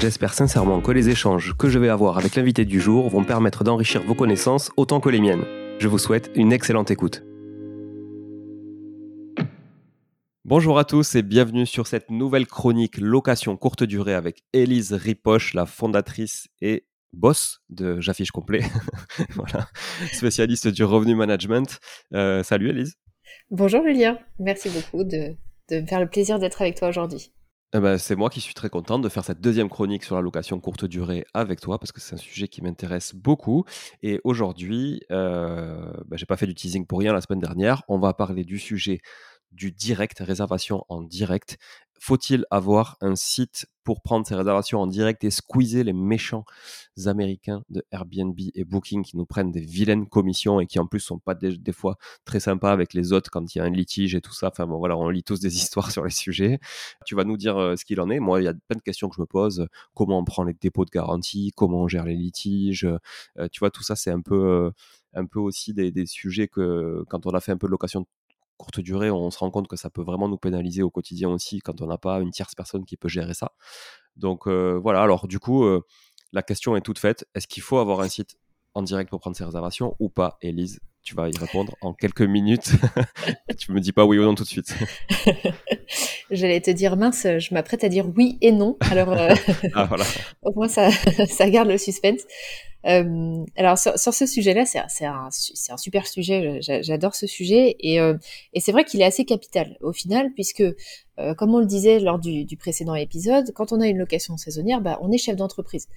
J'espère sincèrement que les échanges que je vais avoir avec l'invité du jour vont permettre d'enrichir vos connaissances autant que les miennes. Je vous souhaite une excellente écoute. Bonjour à tous et bienvenue sur cette nouvelle chronique location courte durée avec Élise Ripoche, la fondatrice et boss de J'affiche complet, voilà, spécialiste du revenu management. Euh, salut Élise. Bonjour Julien, merci beaucoup de, de me faire le plaisir d'être avec toi aujourd'hui. Eh ben, c'est moi qui suis très content de faire cette deuxième chronique sur la location courte durée avec toi parce que c'est un sujet qui m'intéresse beaucoup. Et aujourd'hui, euh, ben, j'ai pas fait du teasing pour rien la semaine dernière. On va parler du sujet du direct, réservation en direct faut-il avoir un site pour prendre ses réservations en direct et squeezer les méchants américains de Airbnb et Booking qui nous prennent des vilaines commissions et qui en plus sont pas des, fois très sympas avec les autres quand il y a un litige et tout ça. Enfin bon, voilà, on lit tous des histoires sur les sujets. Tu vas nous dire euh, ce qu'il en est. Moi, il y a plein de questions que je me pose. Comment on prend les dépôts de garantie? Comment on gère les litiges? Euh, Tu vois, tout ça, c'est un peu, euh, un peu aussi des, des, sujets que quand on a fait un peu de location courte durée, on se rend compte que ça peut vraiment nous pénaliser au quotidien aussi quand on n'a pas une tierce personne qui peut gérer ça. Donc euh, voilà, alors du coup, euh, la question est toute faite. Est-ce qu'il faut avoir un site en direct pour prendre ses réservations ou pas, Elise tu vas y répondre en quelques minutes. tu me dis pas oui ou non tout de suite. J'allais te dire mince, je m'apprête à dire oui et non. Alors euh, ah, voilà. au moins ça, ça garde le suspense. Euh, alors sur, ce sujet-là, c'est un, super sujet, j'adore ce sujet, et, euh, et c'est vrai qu'il est assez capital au final, puisque euh, comme on le disait lors du, précédent épisode, quand on a une location saisonnière, bah, on est chef d'entreprise.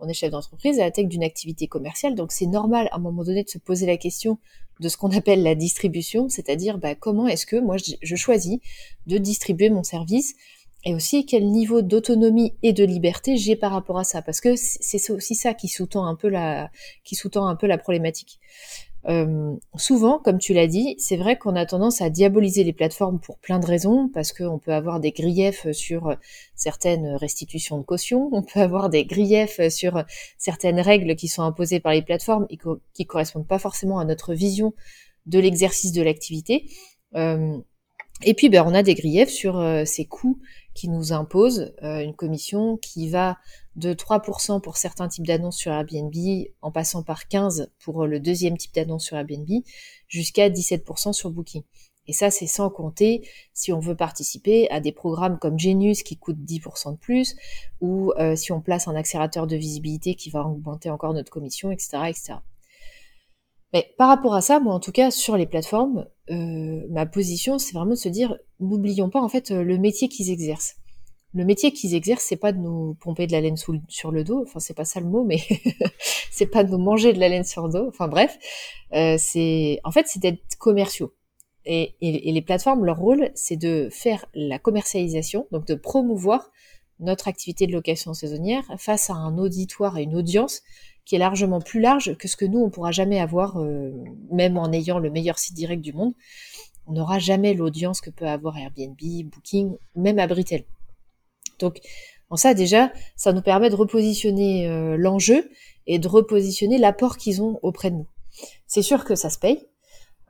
On est chef d'entreprise à la tête d'une activité commerciale, donc c'est normal à un moment donné de se poser la question de ce qu'on appelle la distribution, c'est-à-dire bah, comment est-ce que moi je choisis de distribuer mon service et aussi quel niveau d'autonomie et de liberté j'ai par rapport à ça? Parce que c'est aussi ça qui sous-tend un peu la qui sous-tend un peu la problématique. Euh, souvent, comme tu l'as dit, c'est vrai qu'on a tendance à diaboliser les plateformes pour plein de raisons, parce qu'on peut avoir des griefs sur certaines restitutions de caution, on peut avoir des griefs sur certaines règles qui sont imposées par les plateformes et qui correspondent pas forcément à notre vision de l'exercice de l'activité. Euh, et puis, ben, on a des griefs sur euh, ces coûts qui nous imposent euh, une commission qui va de 3% pour certains types d'annonces sur Airbnb, en passant par 15% pour le deuxième type d'annonce sur Airbnb, jusqu'à 17% sur Booking. Et ça, c'est sans compter si on veut participer à des programmes comme Genius qui coûtent 10% de plus, ou euh, si on place un accélérateur de visibilité qui va augmenter encore notre commission, etc., etc. Mais par rapport à ça, moi en tout cas sur les plateformes, euh, ma position c'est vraiment de se dire n'oublions pas en fait euh, le métier qu'ils exercent. Le métier qu'ils exercent, c'est pas de nous pomper de la laine sur le dos, enfin c'est pas ça le mot, mais c'est pas de nous manger de la laine sur le dos. Enfin bref, euh, c'est en fait c'est d'être commerciaux. Et, et, et, les plateformes, leur rôle, c'est de faire la commercialisation, donc de promouvoir notre activité de location saisonnière face à un auditoire et une audience qui est largement plus large que ce que nous, on pourra jamais avoir, euh, même en ayant le meilleur site direct du monde. On n'aura jamais l'audience que peut avoir Airbnb, Booking, même Abritel. Donc, en ça, déjà, ça nous permet de repositionner euh, l'enjeu et de repositionner l'apport qu'ils ont auprès de nous. C'est sûr que ça se paye,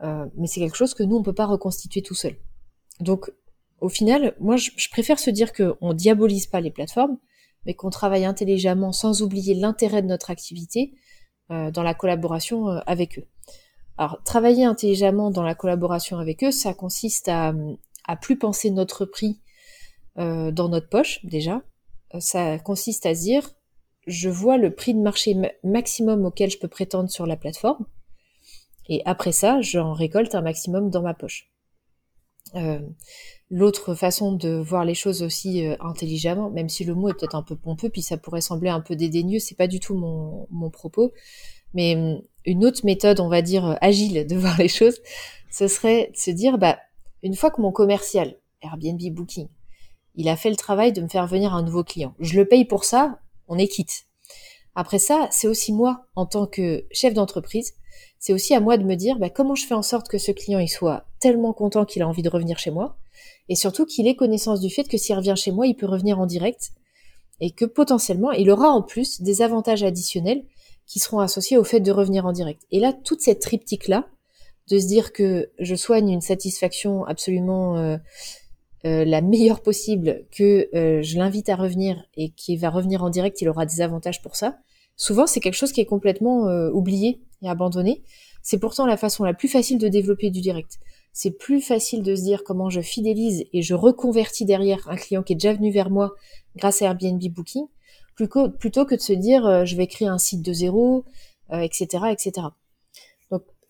euh, mais c'est quelque chose que nous, on peut pas reconstituer tout seul. Donc, au final, moi, je, préfère se dire qu'on diabolise pas les plateformes, mais qu'on travaille intelligemment sans oublier l'intérêt de notre activité euh, dans la collaboration avec eux. Alors, travailler intelligemment dans la collaboration avec eux, ça consiste à, plus penser notre prix euh, dans notre poche, déjà. Ça consiste à dire, je vois le prix de marché maximum auquel je peux prétendre sur la plateforme, et après ça, j'en récolte un maximum dans ma poche. Euh, L'autre façon de voir les choses aussi euh, intelligemment, même si le mot est peut-être un peu pompeux, puis ça pourrait sembler un peu dédaigneux, c'est pas du tout mon propos. Mais hum, une autre méthode, on va dire, euh, agile de voir les choses, ce serait de se dire, bah, une fois que mon commercial, Airbnb Booking, il a fait le travail de me faire venir un nouveau client, je le paye pour ça, on est quitte. Après ça, c'est aussi moi, en tant que chef d'entreprise, c'est aussi à moi de me dire bah, comment je fais en sorte que ce client il soit tellement content qu'il a envie de revenir chez moi, et surtout qu'il ait connaissance du fait que s'il revient chez moi, il peut revenir en direct, et que potentiellement, il aura en plus des avantages additionnels qui seront associés au fait de revenir en direct. Et là, toute cette triptyque-là, de se dire que je soigne une satisfaction absolument euh, euh, la meilleure possible, que euh, je l'invite à revenir et qu'il va revenir en direct, il aura des avantages pour ça. Souvent, c'est quelque chose qui est complètement oublié et abandonné. C'est pourtant la façon la plus facile de développer du direct. C'est plus facile de se dire comment je fidélise et je reconvertis derrière un client qui est déjà venu vers moi grâce à Airbnb Booking, plutôt que de se dire je vais créer un site de zéro, etc., etc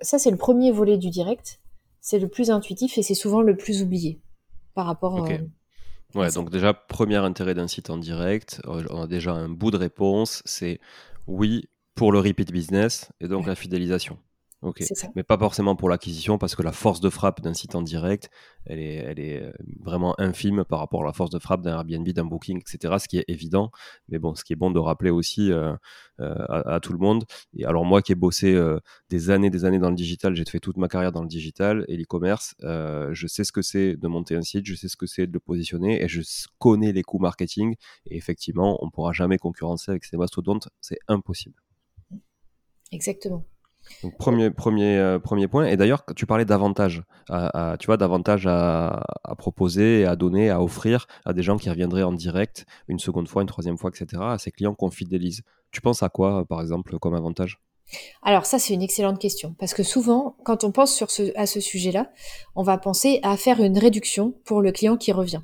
ça, c'est le premier volet du direct. C'est le plus intuitif et c'est souvent le plus oublié par rapport euh, Ouais, donc déjà, premier intérêt d'un site en direct, euh, on a déjà un bout de réponse, c'est oui pour le repeat business et donc la fidélisation. Ok, mais pas forcément pour l'acquisition parce que la force de frappe d'un site en direct, elle est, elle est euh, vraiment infime par rapport à la force de frappe d'un Airbnb, d'un Booking, etc. Ce qui est évident, mais bon, ce qui est bon de rappeler aussi euh, euh, à, tout le monde. Et alors moi qui ai bossé des années, des années dans le digital, j'ai fait toute ma carrière dans le digital et l'e-commerce, je sais ce que c'est de monter un site, je sais ce que c'est de le positionner et je connais les coûts marketing. Et effectivement, on ne pourra jamais concurrencer avec ces mastodontes, c'est impossible. Exactement premier, premier, euh, premier point. Et d'ailleurs, tu parlais d'avantages, tu vois, d'avantages à, proposer, à donner, à offrir à des gens qui reviendraient en direct une seconde fois, une troisième fois, etc., à ces clients qu'on fidélise. Tu penses à quoi, par exemple, comme avantage? Alors ça, c'est une excellente question, parce que souvent, quand on pense sur à ce sujet-là, on va penser à faire une réduction pour le client qui revient.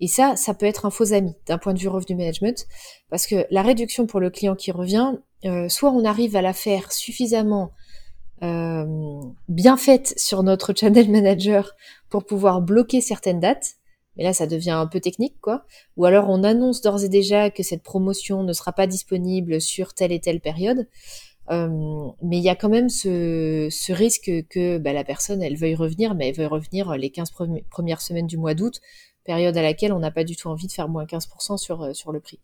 Et ça, ça peut être un faux ami d'un point de vue revenu management, parce que la réduction pour le client qui revient, euh, soit on arrive à la faire suffisamment euh, bien faite sur notre channel manager pour pouvoir bloquer certaines dates. Mais là, ça devient un peu technique, quoi. Ou alors, on annonce d'ores et déjà que cette promotion ne sera pas disponible sur telle et telle période. Euh, mais il y a quand même ce, risque que bah, la personne, elle veuille revenir, mais elle veuille revenir les 15 premières semaines du mois d'août, période à laquelle on n'a pas du tout envie de faire moins 15% sur, euh, sur le prix.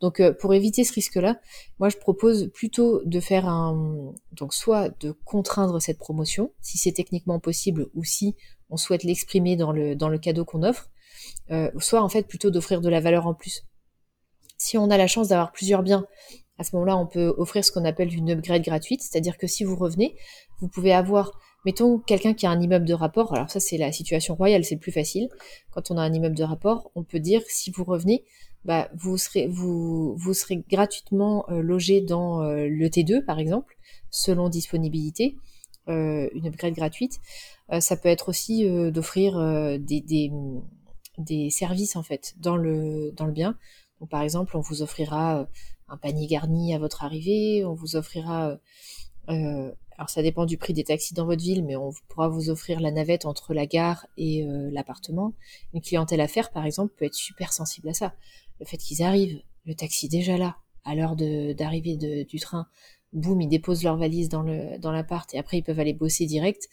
Donc euh, pour éviter ce risque-là, moi je propose plutôt de faire un donc soit de contraindre cette promotion si c'est techniquement possible ou si on souhaite l'exprimer dans le dans le cadeau qu'on offre, euh, soit en fait plutôt d'offrir de la valeur en plus. Si on a la chance d'avoir plusieurs biens, à ce moment-là, on peut offrir ce qu'on appelle une upgrade gratuite, c'est-à-dire que si vous revenez, vous pouvez avoir Mettons quelqu'un qui a un immeuble de rapport, alors ça c'est la situation royale, c'est plus facile. Quand on a un immeuble de rapport, on peut dire si vous revenez, bah, vous serez vous vous serez gratuitement euh, logé dans euh, le T2 par exemple, selon disponibilité, euh, une upgrade gratuite. ça peut être aussi d'offrir des, des, des services en fait dans le dans le bien. Donc par exemple, on vous offrira un panier garni à votre arrivée, on vous offrira euh, alors ça dépend du prix des taxis dans votre ville, mais on pourra vous offrir la navette entre la gare et euh, l'appartement. Une clientèle à faire, par exemple, peut être super sensible à ça. Le fait qu'ils arrivent, le taxi déjà là, à l'heure d'arrivée du train, boum, ils déposent leur valise dans le dans l'appart et après ils peuvent aller bosser direct.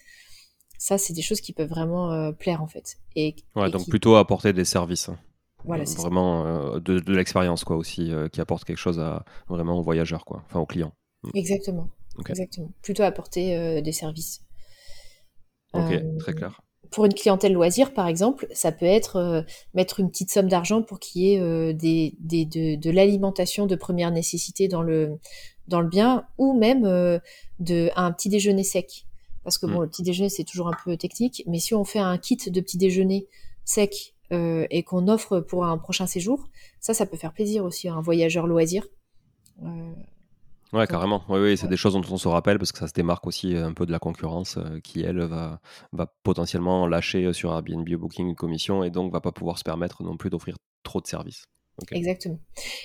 Ça, c'est des choses qui peuvent vraiment euh, plaire en fait. Et, ouais, donc plutôt apporter des services. Hein. Voilà, c'est vraiment euh, de, de l'expérience quoi aussi, qui apporte quelque chose à vraiment aux voyageurs quoi, enfin aux clients. Exactement. Exactement. Plutôt apporter euh, des services. Ok, euh, très clair. Pour une clientèle loisir, par exemple, ça peut être euh, mettre une petite somme d'argent pour qu'il y ait des, des, de, de l'alimentation de première nécessité dans le, dans le bien, ou même de, un petit déjeuner sec. Parce que bon, hmm. le petit déjeuner, c'est toujours un peu technique, mais si on fait un kit de petit déjeuner sec et qu'on offre pour un prochain séjour, ça, ça peut faire plaisir aussi à un voyageur loisir. Ouais, carrément. Oui, oui, c'est des choses dont on se rappelle parce que ça se démarque aussi euh, un peu de la concurrence euh, qui, elle, va, va potentiellement lâcher euh, sur Airbnb Booking une commission et donc va pas pouvoir se permettre non plus d'offrir trop de services. Exactement.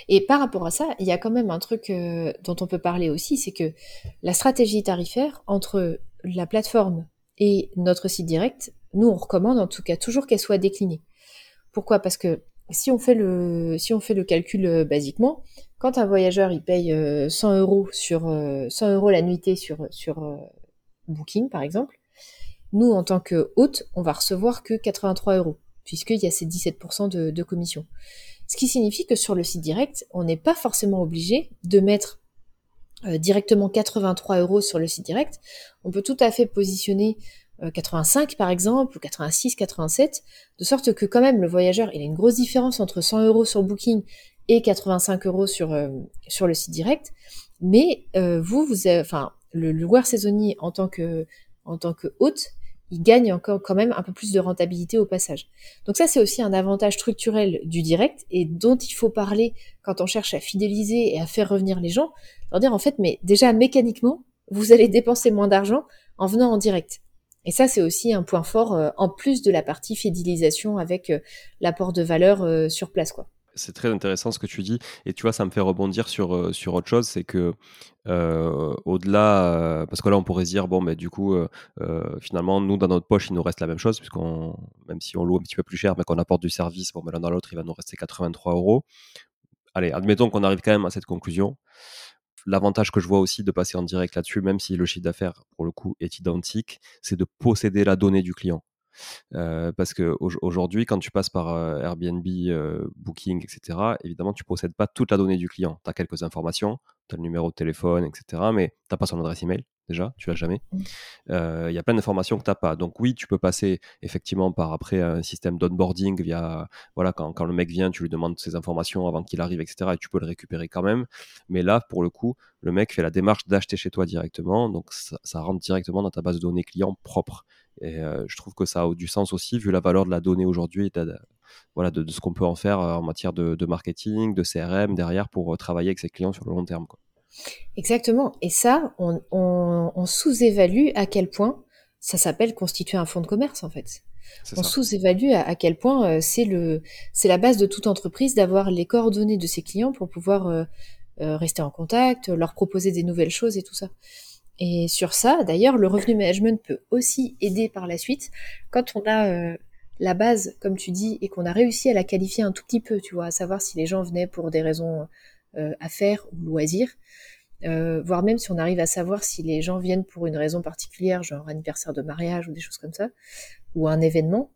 Et par rapport à ça, il y a quand même un truc dont on peut parler aussi, c'est que la stratégie tarifaire entre la plateforme et notre site direct, nous, on recommande en tout cas toujours qu'elle soit déclinée. Pourquoi? Parce que si on fait le, si on fait le calcul basiquement, quand un voyageur il paye 100 euh, euros sur 100 euh, euros la nuitée sur sur euh, Booking par exemple, nous en tant que hôte, on va recevoir que 83 euros puisqu'il y a ces 17% de, de commission. Ce qui signifie que sur le site direct, on n'est pas forcément obligé de mettre directement 83 euros sur le site direct, on peut tout à fait positionner 85 par exemple, ou 86, 87, de sorte que quand même le voyageur, il a une grosse différence entre 100 euros sur Booking et 85 euros sur, sur le site direct. Mais vous, vous avez, enfin, le loueur saisonnier en tant que, en tant que hôte, il gagne encore quand même un peu plus de rentabilité au passage. Donc ça, c'est aussi un avantage structurel du direct et dont il faut parler quand on cherche à fidéliser et à faire revenir les gens. Leur dire en fait, mais déjà mécaniquement, vous allez dépenser moins d'argent en venant en direct. Et ça, c'est aussi un point fort euh, en plus de la partie fidélisation avec euh, l'apport de valeur euh, sur place, c'est très intéressant ce que tu dis. Et tu vois, ça me fait rebondir sur, sur autre chose. C'est que au-delà, parce que là, on pourrait se dire, bon, mais du coup, finalement, nous, dans notre poche, il nous reste la même chose, puisqu'on, même si on loue un petit peu plus cher, mais qu'on apporte du service, bon, mais l'un dans l'autre, il va nous rester 83 euros. Allez, admettons qu'on arrive quand même à cette conclusion. L'avantage que je vois aussi de passer en direct là-dessus, même si le chiffre d'affaires, pour le coup, est identique, c'est de posséder la donnée du client. Euh, parce qu'aujourd'hui, quand tu passes par euh, Airbnb, euh, Booking, etc., évidemment, tu ne possèdes pas toute la donnée du client. Tu as quelques informations, tu as le numéro de téléphone, etc., mais tu n'as pas son adresse email déjà, tu l'as jamais. Mmh. Il y a plein d'informations que tu n'as pas. Donc oui, tu peux passer effectivement par après un système d'onboarding via, voilà, quand, quand, le mec vient, tu lui demandes ses informations avant qu'il arrive, etc. Et tu peux le récupérer quand même. Mais là, pour le coup, le mec fait la démarche d'acheter chez toi directement. Donc ça, ça rentre directement dans ta base de données client propre. Et euh, je trouve que ça a du sens aussi, vu la valeur de la donnée aujourd'hui et de, voilà, de, ce qu'on peut en faire euh, en matière de, marketing, de CRM derrière pour euh, travailler avec ses clients sur le long terme. Quoi. Exactement. Et ça, on, sous-évalue à quel point ça s'appelle constituer un fonds de commerce en fait. On sous-évalue à, quel point c'est le c'est la base de toute entreprise d'avoir les coordonnées de ses clients pour pouvoir rester en contact, leur proposer des nouvelles choses et tout ça. Et sur ça, d'ailleurs, le revenu management peut aussi aider par la suite quand on a euh, la base, comme tu dis, et qu'on a réussi à la qualifier un tout petit peu, tu vois, à savoir si les gens venaient pour des raisons euh, affaires ou loisirs, euh, voire même si on arrive à savoir si les gens viennent pour une raison particulière, genre anniversaire de mariage ou des choses comme ça, ou un événement.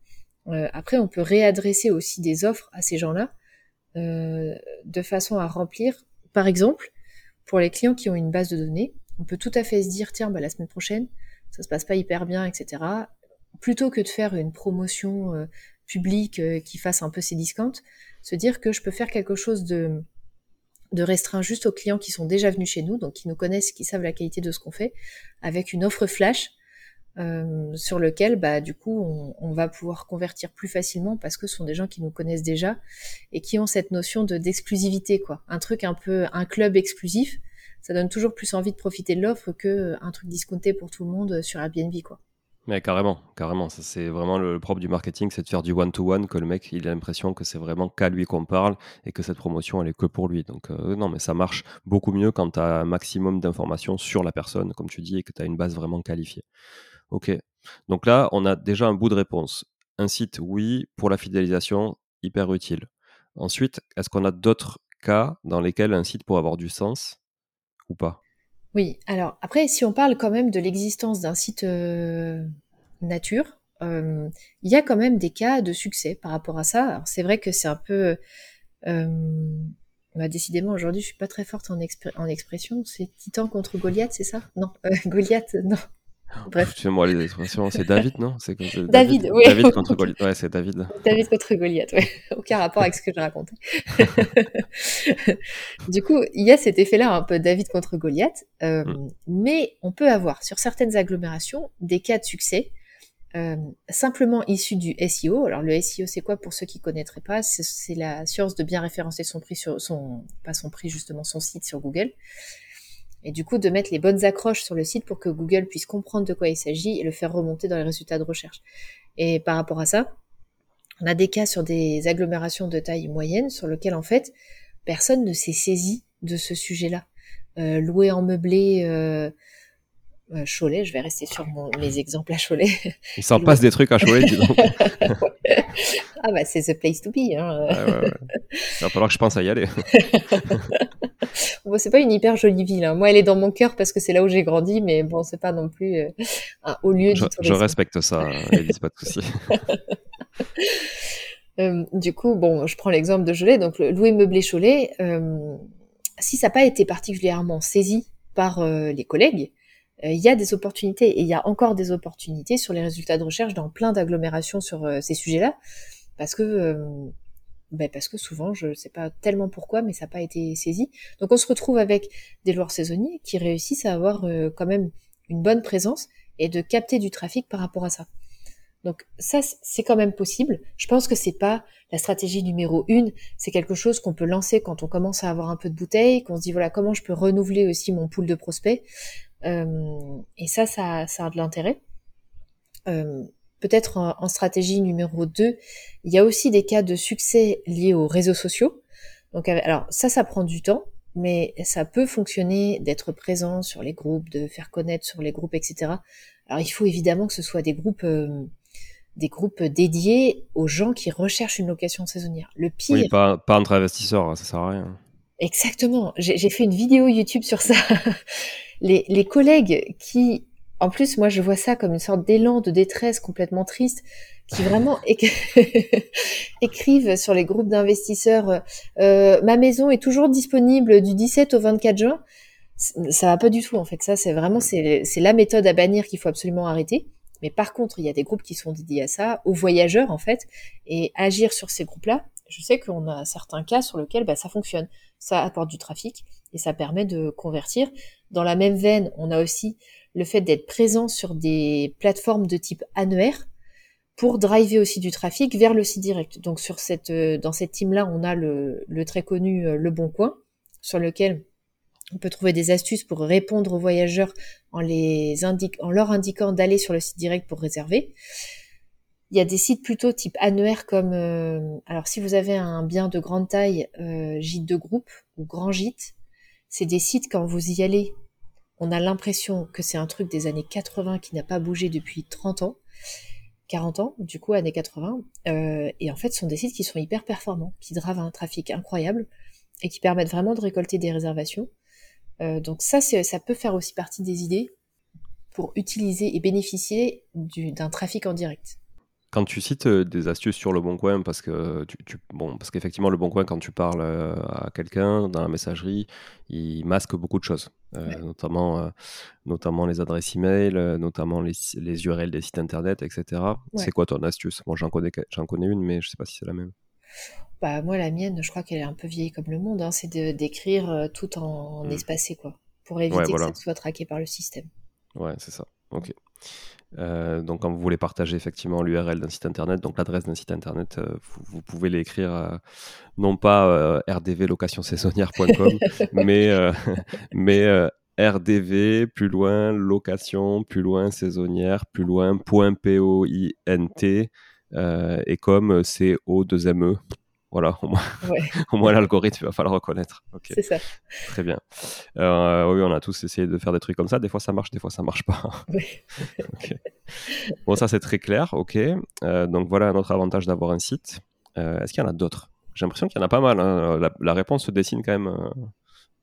Euh, après, on peut réadresser aussi des offres à ces gens-là de façon à remplir, par exemple, pour les clients qui ont une base de données, on peut tout à fait se dire, tiens, bah, la semaine prochaine, ça se passe pas hyper bien, etc. Plutôt que de faire une promotion euh, publique euh, qui fasse un peu ses discounts, se dire que je peux faire quelque chose de, de restreint juste aux clients qui sont déjà venus chez nous, donc qui nous connaissent, qui savent la qualité de ce qu'on fait, avec une offre flash euh, sur lequel, bah, du coup, on, on, va pouvoir convertir plus facilement parce que ce sont des gens qui nous connaissent déjà et qui ont cette notion de d'exclusivité, quoi. Un truc un peu, un club exclusif ça donne toujours plus envie de profiter de l'offre que euh, un truc discounté pour tout le monde euh, sur Airbnb, quoi. Mais carrément, carrément. Ça, c'est vraiment le, propre du marketing, c'est de faire du one-to-one, que le mec, il a l'impression que c'est vraiment qu'à lui qu'on parle et que cette promotion, elle est que pour lui. Donc, euh, non, mais ça marche beaucoup mieux quand tu as un maximum d'informations sur la personne, comme tu dis, et que tu as une base vraiment qualifiée. Ok. Donc là, on a déjà un bout de réponse. Un site, oui, pour la fidélisation, hyper utile. Ensuite, est-ce qu'on a d'autres cas dans lesquels un site pourrait avoir du sens pas? Oui, alors après, si on parle quand même de l'existence d'un site euh, nature, euh, il y a quand même des cas de succès par rapport à ça. c'est vrai que c'est un peu... Euh, bah, décidément, aujourd'hui, je suis pas très forte en, en expression. C'est Titan contre Goliath, c'est ça? Non, Goliath, non. Bref. Tu moi les expressions, c'est David, non? C'est David, David, oui. David contre Goliath. Ouais, c'est David. David contre Goliath, ouais. Aucun rapport avec ce que je racontais. du coup, il y a cet effet-là, un peu David contre Goliath. Euh, mm. Mais on peut avoir, sur certaines agglomérations, des cas de succès euh, simplement issus du SEO. Alors le SEO, c'est quoi? Pour ceux qui connaîtraient pas C'est la science de bien référencer son prix sur son, pas son prix justement, son site sur Google et du coup de mettre les bonnes accroches sur le site pour que Google puisse comprendre de quoi il s'agit et le faire remonter dans les résultats de recherche. Et par rapport à ça, on a des cas sur des agglomérations de taille moyenne sur lesquelles en fait personne ne s'est saisi de ce sujet-là. Euh, louer en meublé euh, euh, Cholet, je vais rester sur mes exemples à Cholet. Il s'en passe des trucs à Cholet, dis donc. ah bah c'est the place to be. Hein. Il va falloir que je pense à y aller. bon, c'est pas une hyper jolie ville. Hein. Moi, elle est dans mon cœur parce que c'est là où j'ai grandi, mais bon, c'est pas non plus euh, un haut lieu je, Je respecte ça, Elise, pas de souci. Euh, du coup, bon, je prends l'exemple de Cholet. Donc, le louer meublé Cholet, si ça n'a pas été particulièrement saisi par les collègues, il y a des opportunités et il y a encore des opportunités sur les résultats de recherche dans plein d'agglomérations sur ces sujets-là, parce que ben parce que souvent, je ne sais pas tellement pourquoi, mais ça n'a pas été saisi. Donc on se retrouve avec des loueurs saisonniers qui réussissent à avoir quand même une bonne présence et de capter du trafic par rapport à ça. Donc ça, c'est quand même possible. Je pense que c'est pas la stratégie numéro une. C'est quelque chose qu'on peut lancer quand on commence à avoir un peu de bouteille, qu'on se dit voilà comment je peux renouveler aussi mon pool de prospects. Euh, et ça, ça, ça a de l'intérêt. Euh, Peut-être en, stratégie numéro 2, il y a aussi des cas de succès liés aux réseaux sociaux. Donc alors ça, ça prend du temps, mais ça peut fonctionner d'être présent sur les groupes, de faire connaître sur les groupes, etc. Alors il faut évidemment que ce soit des groupes euh, des groupes dédiés aux gens qui recherchent une location saisonnière. Le pire. Oui, pas, pas entre investisseurs, hein, ça sert à rien. Exactement. J'ai fait une vidéo YouTube sur ça. les, les collègues qui, en plus, moi, je vois ça comme une sorte d'élan de détresse complètement triste, qui vraiment écrivent sur les groupes d'investisseurs euh, ma maison est toujours disponible du 17 au 24 juin. Ça va pas du tout en fait. Ça, c'est vraiment c'est la méthode à bannir qu'il faut absolument arrêter. Mais par contre, il y a des groupes qui sont dédiés à ça, aux voyageurs en fait, et agir sur ces groupes-là. Je sais qu'on a certains cas sur lesquels bah, ça fonctionne, ça apporte du trafic et ça permet de convertir. Dans la même veine, on a aussi le fait d'être présent sur des plateformes de type annuaire pour driver aussi du trafic vers le site direct. Donc sur cette, euh, dans cette team-là, on a le, le très connu euh, Le Bon Coin, sur lequel on peut trouver des astuces pour répondre aux voyageurs en, les en leur indiquant d'aller sur le site direct pour réserver. Il y a des sites plutôt type annuaire comme, euh, alors si vous avez un bien de grande taille, euh, gîte de groupe ou grand gîte, c'est des sites quand vous y allez, on a l'impression que c'est un truc des années 80 qui n'a pas bougé depuis 30 ans, 40 ans, du coup années 80, euh, et en fait ce sont des sites qui sont hyper performants, qui dravent un trafic incroyable et qui permettent vraiment de récolter des réservations. Euh, donc ça, ça peut faire aussi partie des idées pour utiliser et bénéficier d'un trafic en direct. Quand tu cites euh, des astuces sur le Bon Coin, parce que tu, bon, parce qu'effectivement le Bon Coin, quand tu parles euh, à quelqu'un dans la messagerie, il masque beaucoup de choses, notamment, notamment les adresses email, notamment les, les, URL des sites internet, etc. C'est quoi ton astuce? Moi, j'en connais, j'en connais une, mais je sais pas si c'est la même. Bah, moi, la mienne, je crois qu'elle est un peu vieille comme le monde. Hein. C'est d'écrire euh, tout en, mmh. espacé, quoi. Pour éviter que ça soit traqué par le système. Ouais, c'est ça. Ok. Euh, donc, quand vous voulez partager effectivement l'URL d'un site internet, donc l'adresse d'un site internet, euh, vous, pouvez l'écrire non pas rdvlocationsaisonnière.com, mais, mais rdv, plus loin, location, plus loin, saisonnière, plus loin, point P-O-I-N-T, et comme C-O-2-M-E. Voilà, au moins, moins l'algorithme, il va falloir reconnaître. C'est ça. Très bien. Euh, oui, on a tous essayé de faire des trucs comme ça. Des fois, ça marche, des fois, ça marche pas. Bon, ça, c'est très clair. OK. Euh, donc, voilà un autre avantage d'avoir un site. Euh, est-ce qu'il y en a d'autres? J'ai l'impression qu'il y en a pas mal. Hein. La, réponse se dessine quand même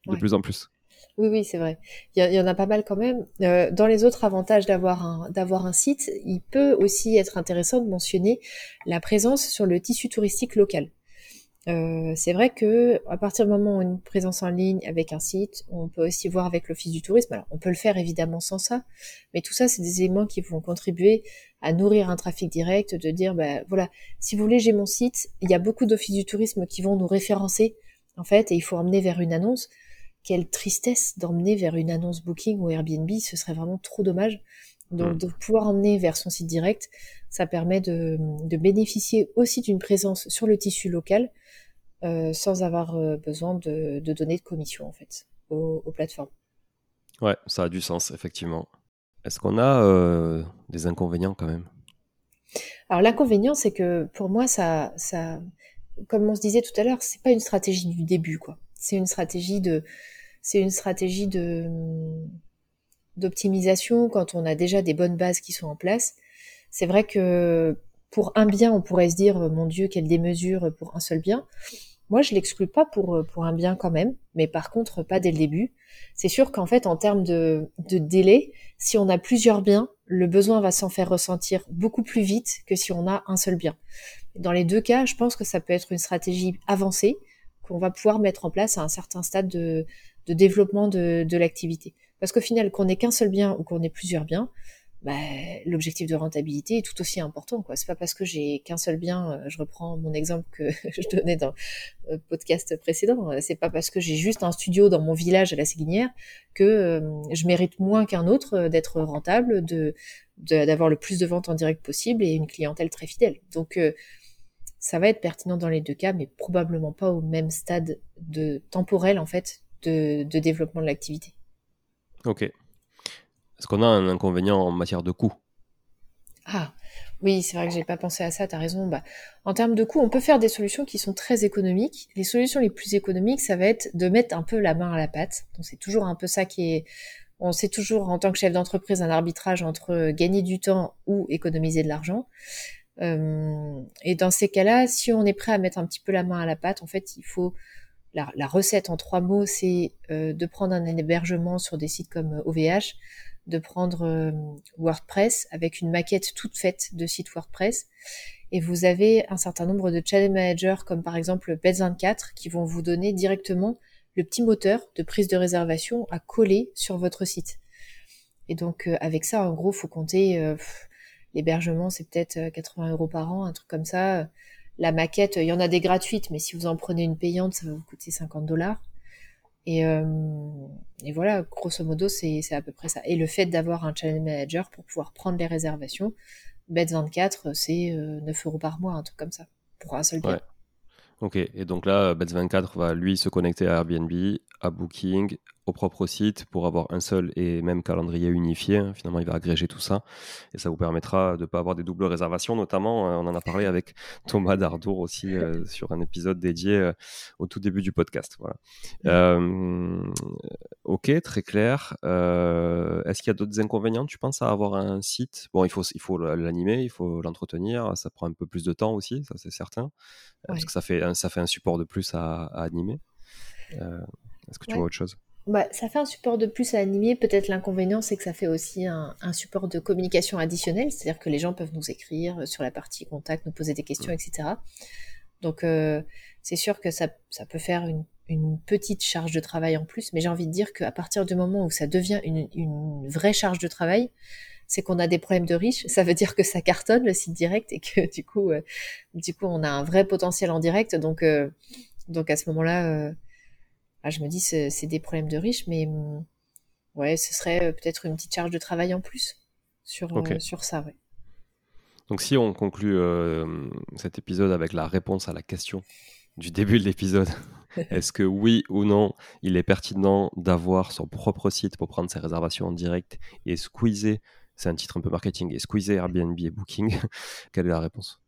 de plus en plus. Oui, oui, c'est vrai. Il y, en a pas mal quand même. dans les autres avantages d'avoir un, d'avoir un site, il peut aussi être intéressant de mentionner la présence sur le tissu touristique local. Euh, c'est vrai que à partir du moment où une présence en ligne avec un site, on peut aussi voir avec l'office du tourisme. Alors, on peut le faire évidemment sans ça, mais tout ça, c'est des éléments qui vont contribuer à nourrir un trafic direct, de dire, ben voilà, si vous voulez, j'ai mon site, il y a beaucoup d'offices du tourisme qui vont nous référencer, en fait, et il faut emmener vers une annonce. Quelle tristesse d'emmener vers une annonce Booking ou Airbnb, ce serait vraiment trop dommage. Donc, mm. de pouvoir emmener vers son site direct, ça permet de, de bénéficier aussi d'une présence sur le tissu local, euh, sans avoir euh, besoin de, donner de commission en fait aux, plateformes. Ouais, ça a du sens effectivement. Est-ce qu'on a euh, des inconvénients quand même? Alors l'inconvénient, c'est que pour moi, ça, ça, comme on se disait tout à l'heure, c'est pas une stratégie du début quoi. C'est une stratégie de, c'est une stratégie de d'optimisation quand on a déjà des bonnes bases qui sont en place. C'est vrai que pour un bien, on pourrait se dire, mon Dieu, quelle démesure pour un seul bien. Moi, je l'exclus pas pour, pour un bien quand même, mais par contre, pas dès le début. C'est sûr qu'en fait, en termes de, de délai, si on a plusieurs biens, le besoin va s'en faire ressentir beaucoup plus vite que si on a un seul bien. Dans les deux cas, je pense que ça peut être une stratégie avancée qu'on va pouvoir mettre en place à un certain stade de, développement de, de l'activité. Parce qu'au final, qu'on ait qu'un seul bien ou qu'on ait plusieurs biens, bah, l'objectif de rentabilité est tout aussi important. quoi. C'est pas parce que j'ai qu'un seul bien, euh, je reprends mon exemple que je donnais dans le podcast précédent, c'est pas parce que j'ai juste un studio dans mon village à la Séguinière que euh, je mérite moins qu'un autre euh, d'être rentable, de d'avoir le plus de ventes en direct possible et une clientèle très fidèle. Donc ça va être pertinent dans les deux cas, mais probablement pas au même stade de temporel en fait de, de développement de l'activité. Ok. Est-ce qu'on a un inconvénient en matière de coût? Ah, oui, c'est vrai que j'ai pas pensé à ça, tu as raison. Bah, en termes de coût, on peut faire des solutions qui sont très économiques. Les solutions les plus économiques, ça va être de mettre un peu la main à la pâte. Donc c'est toujours un peu ça qui est... On sait toujours en tant que chef d'entreprise un arbitrage entre gagner du temps ou économiser de l'argent. Euh, et dans ces cas-là, si on est prêt à mettre un petit peu la main à la pâte, en fait, il faut la, recette en trois mots, c'est euh, de prendre un hébergement sur des sites comme OVH, euh, de prendre WordPress avec une maquette toute faite de site WordPress. Et vous avez un certain nombre de channel managers comme par exemple Beds24 qui vont vous donner directement le petit moteur de prise de réservation à coller sur votre site. Et donc avec ça, en gros, faut compter l'hébergement, c'est peut-être 80 euros par an, un truc comme ça. La maquette, il y en a des gratuites, mais si vous en prenez une payante, ça va vous coûter 50 dollars. Et, euh, et voilà, grosso modo, c'est à peu près ça. Et le fait d'avoir un channel manager pour pouvoir prendre les réservations, Bet24, c'est 9 euh, euros par mois, un truc comme ça, pour un seul bien. Ok, et donc là, Bet24 va lui se connecter à Airbnb, à Booking, au propre site pour avoir un seul et même calendrier unifié. Finalement, il va agréger tout ça et ça vous permettra de ne pas avoir des doubles réservations. Notamment, euh, on en a parlé avec Thomas Dardour aussi euh, sur un épisode dédié euh, au tout début du podcast. Voilà. ok, très clair. Est-ce qu'il y a d'autres inconvénients, tu penses, à avoir un site? Bon, il faut il faut l'animer, il faut l'entretenir. Ça prend un peu plus de temps aussi, ça c'est certain, parce que ça fait un, ça fait un support de plus à, animer? Est-ce que tu vois autre chose? Bah, ça fait un support de plus à animer. Peut-être l'inconvénient, c'est que ça fait aussi un, support de communication additionnel, c'est-à-dire que les gens peuvent nous écrire sur la partie contact, nous poser des questions, etc. Donc, euh, c'est sûr que ça, peut faire une, petite charge de travail en plus, mais j'ai envie de dire qu'à partir du moment où ça devient une, vraie charge de travail, c'est qu'on a des problèmes de riches. Ça veut dire que ça cartonne le site direct et que du coup, euh, du coup, on a un vrai potentiel en direct. Donc, euh, donc à ce moment-là ah, je me dis, c'est des problèmes de riches, mais mm, ouais, ce serait euh, peut-être une petite charge de travail en plus sur, euh, sur ça. Ouais. Donc, si on conclut euh, cet épisode avec la réponse à la question du début de l'épisode, est-ce que oui ou non, il est pertinent d'avoir son propre site pour prendre ses réservations en direct et squeezer, c'est un titre un peu marketing, et squeezer Airbnb et Booking Quelle est la réponse?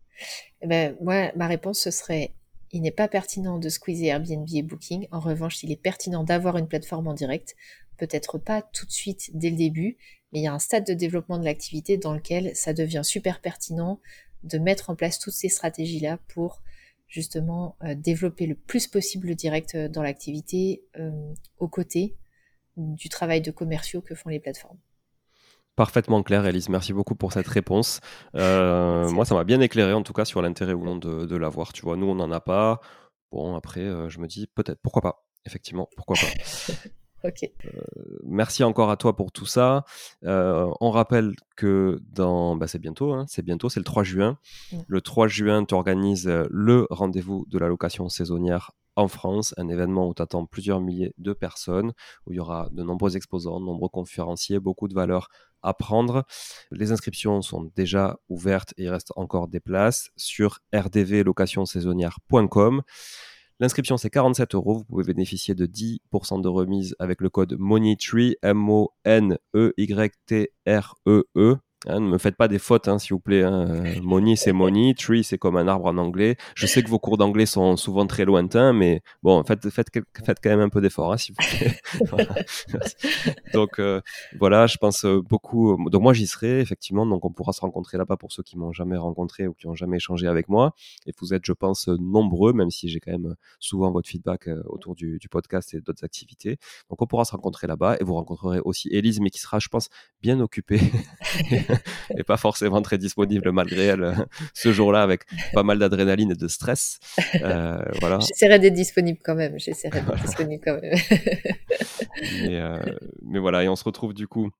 Eh ben, moi, ma réponse, ce serait il n'est pas pertinent de squeezer Airbnb et Booking. En revanche, il est pertinent d'avoir une plateforme en direct. Peut-être pas tout de suite dès le début, mais il y a un stade de développement de l'activité dans lequel ça devient super pertinent de mettre en place toutes ces stratégies-là pour justement euh, développer le plus possible le direct euh, dans l'activité euh, aux côtés du travail de commerciaux que font les plateformes. Parfaitement clair, Elise. Merci beaucoup pour cette réponse. Euh, moi, ça m'a bien éclairé, en tout cas, sur l'intérêt ou non de, l'avoir. Tu vois, nous, on n'en a pas. Bon, après, euh, je me dis peut-être, pourquoi pas Effectivement, pourquoi pas Ok. Euh, merci encore à toi pour tout ça. on rappelle que dans, bah, c'est bientôt, hein, c'est bientôt, c'est le 3 juin. Le 3 juin, tu organises le rendez-vous de la location saisonnière en France, un événement où tu attends plusieurs milliers de personnes, où il y aura de nombreux exposants, de nombreux conférenciers, beaucoup de valeurs à. Les inscriptions sont déjà ouvertes et il reste encore des places sur rdvlocationsaisonnière.com. L'inscription, c'est 47 euros. Vous pouvez bénéficier de 10% de remise avec le code MONEYTREE, M-O-N-E-Y-T-R-E-E. e e Hein, ne me faites pas des fautes, hein, s'il vous plaît. Hein. Euh, money, c'est money. Tree, c'est comme un arbre en anglais. Je sais que vos cours d'anglais sont souvent très lointains, mais bon, faites, faites, faites quand même un peu d'effort, s'il vous plaît. donc euh, voilà, je pense euh, beaucoup. Donc moi, j'y serai effectivement. Donc on pourra se rencontrer là-bas pour ceux qui m'ont jamais rencontré ou qui ont jamais échangé avec moi. Et vous êtes, je pense, nombreux, même si j'ai quand même souvent votre feedback autour du, du podcast et d'autres activités. Donc on pourra se rencontrer là-bas et vous rencontrerez aussi Elise, mais qui sera, je pense, bien occupée n'est pas forcément très disponible malgré elle ce jour-là avec pas mal d'adrénaline et de stress. voilà. J'essaierai d'être disponible quand même. J'essaierai d'être disponible quand même. mais, mais voilà, et on se retrouve du coup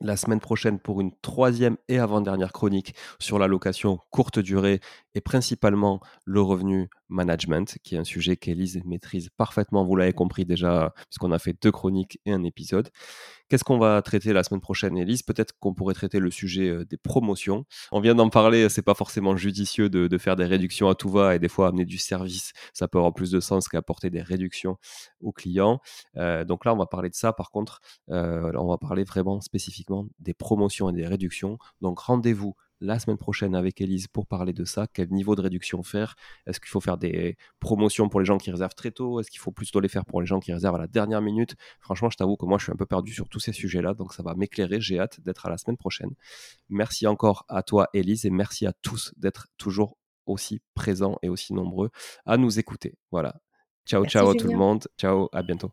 la semaine prochaine pour une troisième et avant-dernière chronique sur la location courte durée et principalement le revenu management, qui est un sujet qu'Élise maîtrise parfaitement, vous l'avez compris déjà, puisqu'on a fait deux chroniques et un épisode. Qu'est-ce qu'on va traiter la semaine prochaine, Élise? Peut-être qu'on pourrait traiter le sujet euh, des promotions. On vient d'en parler, c'est pas forcément judicieux de, faire des réductions à tout va et des fois amener du service, ça peut avoir plus de sens qu'apporter des réductions aux clients. Euh, donc là, on va parler de ça. Par contre, euh, on va parler vraiment spécifiquement des promotions et des réductions. Donc rendez-vous la semaine prochaine avec Elise pour parler de ça. Quel niveau de réduction faire? Est-ce qu'il faut faire des promotions pour les gens qui réservent très tôt? Est-ce qu'il faut plutôt les faire pour les gens qui réservent à la dernière minute? Franchement, je t'avoue que moi, je suis un peu perdu sur tous ces sujets-là, donc ça va m'éclairer. J'ai hâte d'être à la semaine prochaine. Merci encore à toi, Elise, et merci à tous d'être toujours aussi présents et aussi nombreux à nous écouter. Voilà. Ciao, ciao tout le monde. Ciao, à bientôt.